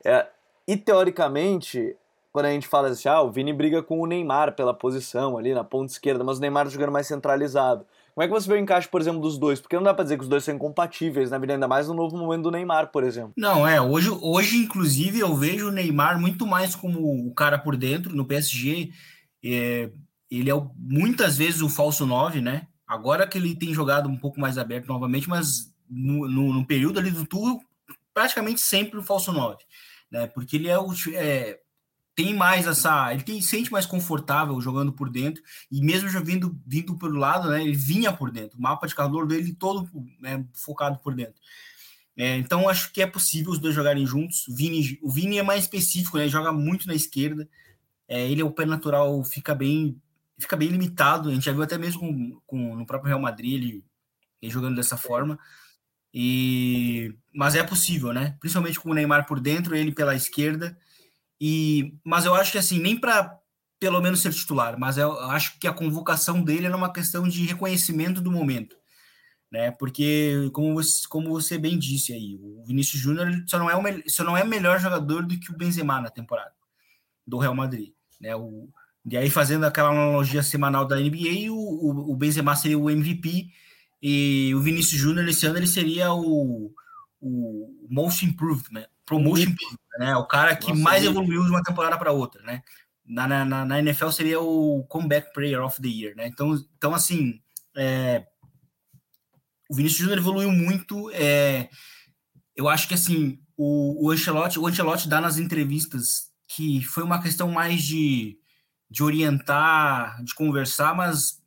[SPEAKER 1] É, e teoricamente, quando a gente fala assim, ah, o Vini briga com o Neymar pela posição ali na ponta esquerda, mas o Neymar tá jogando mais centralizado. Como é que você vê o encaixe, por exemplo, dos dois? Porque não dá pra dizer que os dois são incompatíveis, na vida ainda mais no novo momento do Neymar, por exemplo.
[SPEAKER 2] Não, é, hoje, hoje inclusive, eu vejo o Neymar muito mais como o cara por dentro, no PSG, é, ele é muitas vezes o falso 9, né? Agora que ele tem jogado um pouco mais aberto novamente, mas no, no, no período ali do tour, praticamente sempre o falso 9, né? Porque ele é o, é, tem mais essa. Ele tem, sente mais confortável jogando por dentro, e mesmo já vindo, vindo pelo lado, né? Ele vinha por dentro. O mapa de calor dele todo né, focado por dentro. É, então acho que é possível os dois jogarem juntos. O Vini, o Vini é mais específico, né? Ele joga muito na esquerda. É, ele é o pé natural, fica bem, fica bem limitado. A gente já viu até mesmo com, com no próprio Real Madrid ele, ele jogando dessa forma. E mas é possível, né? Principalmente com o Neymar por dentro, ele pela esquerda. E, mas eu acho que assim, nem para pelo menos ser titular, mas eu acho que a convocação dele era uma questão de reconhecimento do momento, né? Porque como você, como você bem disse aí, o Vinícius Júnior só não é o só não é melhor jogador do que o Benzema na temporada do Real Madrid, né? O, e aí fazendo aquela analogia semanal da NBA, o, o, o Benzema seria o MVP e o Vinícius Júnior esse ano ele seria o, o most improved, né? promotion né? O cara que Nossa, mais evoluiu de uma temporada para outra, né? Na, na, na, NFL seria o Comeback Player of the Year, né? Então, então assim, é, o Vinícius Júnior evoluiu muito. É, eu acho que assim, o, o Ancelotti, o Ancelotti dá nas entrevistas que foi uma questão mais de, de orientar, de conversar, mas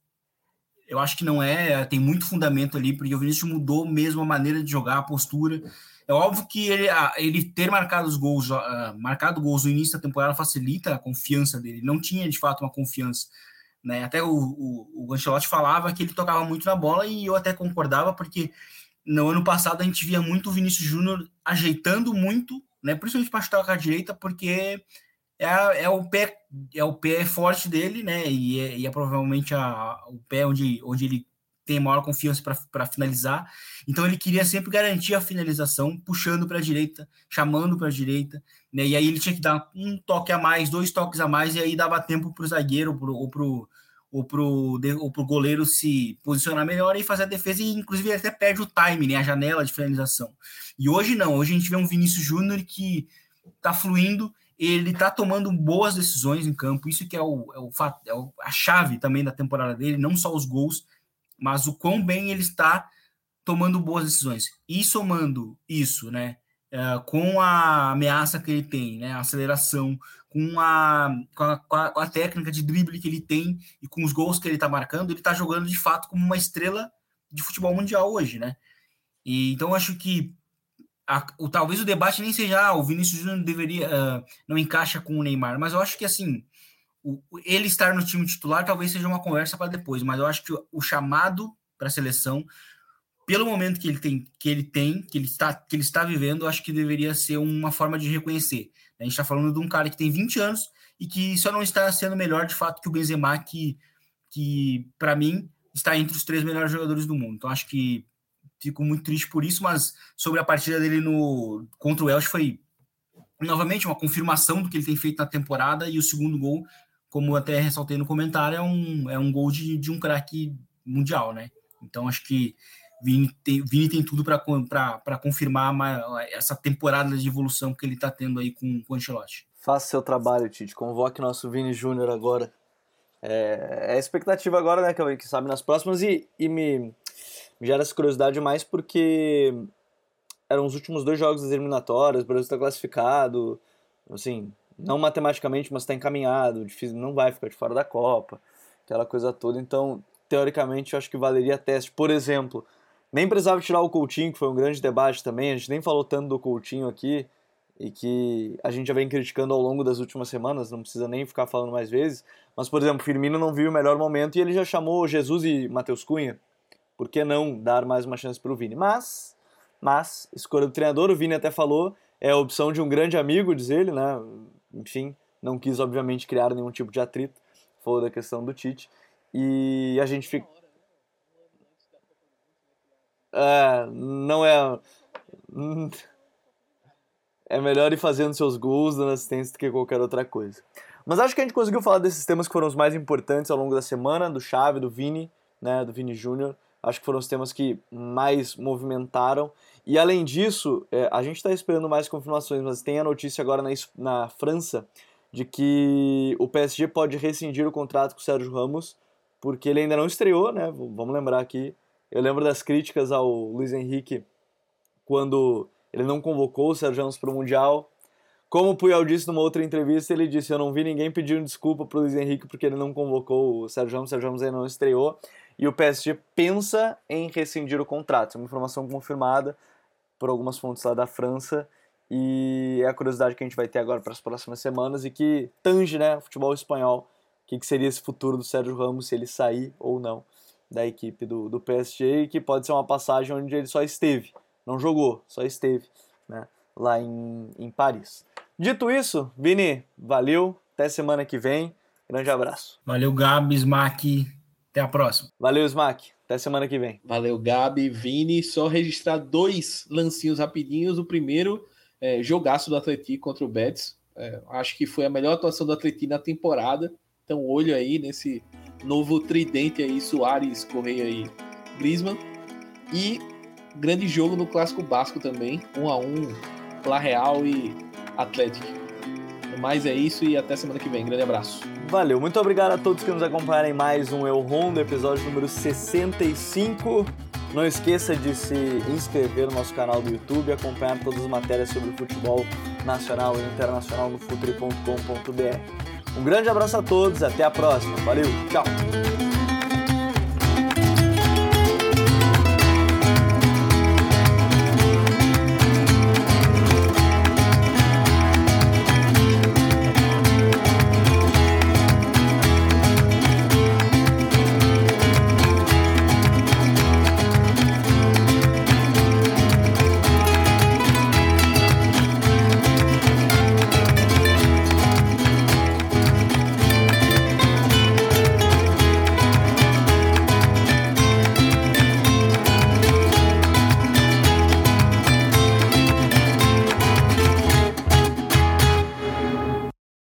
[SPEAKER 2] eu acho que não é, tem muito fundamento ali, porque o Vinícius mudou mesmo a maneira de jogar, a postura. É óbvio que ele, ele ter marcado os gols, uh, marcado gols no início da temporada facilita a confiança dele. Não tinha de fato uma confiança. Né? Até o, o, o Ancelotti falava que ele tocava muito na bola e eu até concordava, porque no ano passado a gente via muito o Vinícius Júnior ajeitando muito, né? principalmente para chutar com a direita, porque é, é, o pé é o pé forte dele, né? E é, e é provavelmente a, o pé onde, onde ele tem maior confiança para finalizar. Então ele queria sempre garantir a finalização, puxando para a direita, chamando para a direita, né? E aí ele tinha que dar um toque a mais, dois toques a mais, e aí dava tempo para o zagueiro pro, ou para ou pro, ou pro goleiro se posicionar melhor e fazer a defesa, e inclusive ele até perde o time, né, a janela de finalização. E hoje não, hoje a gente vê um Vinícius Júnior que tá fluindo, ele tá tomando boas decisões em campo, isso que é, o, é, o, é a chave também da temporada dele, não só os gols, mas o quão bem ele está tomando boas decisões. E somando isso, né, é, com a ameaça que ele tem, né, a aceleração, com a, com a, com a técnica de drible que ele tem e com os gols que ele está marcando, ele está jogando de fato como uma estrela de futebol mundial hoje, né? E, então acho que a, o, talvez o debate nem seja ah, o Vinícius Júnior deveria uh, não encaixa com o Neymar, mas eu acho que assim o, ele estar no time titular talvez seja uma conversa para depois, mas eu acho que o, o chamado para a seleção, pelo momento que ele tem, que ele tem, que ele está, que ele está vivendo, eu acho que deveria ser uma forma de reconhecer. A gente está falando de um cara que tem 20 anos e que só não está sendo melhor de fato que o Benzema, que, que para mim está entre os três melhores jogadores do mundo. Então acho que fico muito triste por isso, mas sobre a partida dele no contra o Elche foi novamente uma confirmação do que ele tem feito na temporada e o segundo gol como até ressaltei no comentário, é um, é um gol de, de um craque mundial, né? Então acho que Vini tem, Vini tem tudo para confirmar essa temporada de evolução que ele está tendo aí com, com o Ancelotti.
[SPEAKER 1] Faça seu trabalho, Tite. Convoque nosso Vini Júnior agora. É, é expectativa agora, né, que sabe nas próximas, e, e me, me gera essa curiosidade mais porque eram os últimos dois jogos das eliminatórias, o Brasil está classificado, assim, não matematicamente, mas está encaminhado, difícil, não vai ficar de fora da Copa, aquela coisa toda. Então, teoricamente, eu acho que valeria teste. Por exemplo, nem precisava tirar o Coutinho, que foi um grande debate também, a gente nem falou tanto do Coutinho aqui, e que a gente já vem criticando ao longo das últimas semanas, não precisa nem ficar falando mais vezes. Mas, por exemplo, Firmino não viu o melhor momento e ele já chamou Jesus e Matheus Cunha. Por que não dar mais uma chance para o Vini? Mas, mas, escolha do treinador, o Vini até falou, é a opção de um grande amigo, diz ele, né? enfim, não quis, obviamente, criar nenhum tipo de atrito. Falou da questão do Tite. E a gente fica. É, não é. É melhor ir fazendo seus gols, dando assistência do que qualquer outra coisa. Mas acho que a gente conseguiu falar desses temas que foram os mais importantes ao longo da semana, do Chave, do Vini, né, do Vini Júnior. Acho que foram os temas que mais movimentaram. E além disso, é, a gente está esperando mais confirmações, mas tem a notícia agora na, na França de que o PSG pode rescindir o contrato com o Sérgio Ramos, porque ele ainda não estreou, né? Vamos lembrar aqui. Eu lembro das críticas ao Luiz Henrique quando ele não convocou o Sérgio Ramos para o Mundial. Como o Puyol disse numa outra entrevista, ele disse: Eu não vi ninguém pedindo desculpa para o Luiz Henrique porque ele não convocou o Sérgio Ramos, o Sérgio Ramos ainda não estreou. E o PSG pensa em rescindir o contrato. É uma informação confirmada por algumas fontes lá da França. E é a curiosidade que a gente vai ter agora para as próximas semanas e que tange né, o futebol espanhol. O que, que seria esse futuro do Sérgio Ramos, se ele sair ou não da equipe do, do PSG, que pode ser uma passagem onde ele só esteve, não jogou, só esteve né, lá em, em Paris. Dito isso, Vini, valeu, até semana que vem, grande abraço.
[SPEAKER 2] Valeu, Gabi, Smack, até a próxima.
[SPEAKER 1] Valeu, Smack, até semana que vem.
[SPEAKER 3] Valeu, Gabi, Vini, só registrar dois lancinhos rapidinhos, o primeiro é, jogaço do Atlético contra o Betis. É, acho que foi a melhor atuação do Atlético na temporada. Então, olho aí nesse novo tridente aí, Soares, Correia e Griezmann. E grande jogo no Clássico Basco também, 1 a 1 La Real e Atlético. Mas é isso e até semana que vem. Grande abraço.
[SPEAKER 1] Valeu, muito obrigado a todos que nos acompanharam em mais um Eu Rondo, episódio número 65. Não esqueça de se inscrever no nosso canal do YouTube e acompanhar todas as matérias sobre futebol nacional e internacional no futuri.com.br. Um grande abraço a todos, até a próxima. Valeu, tchau!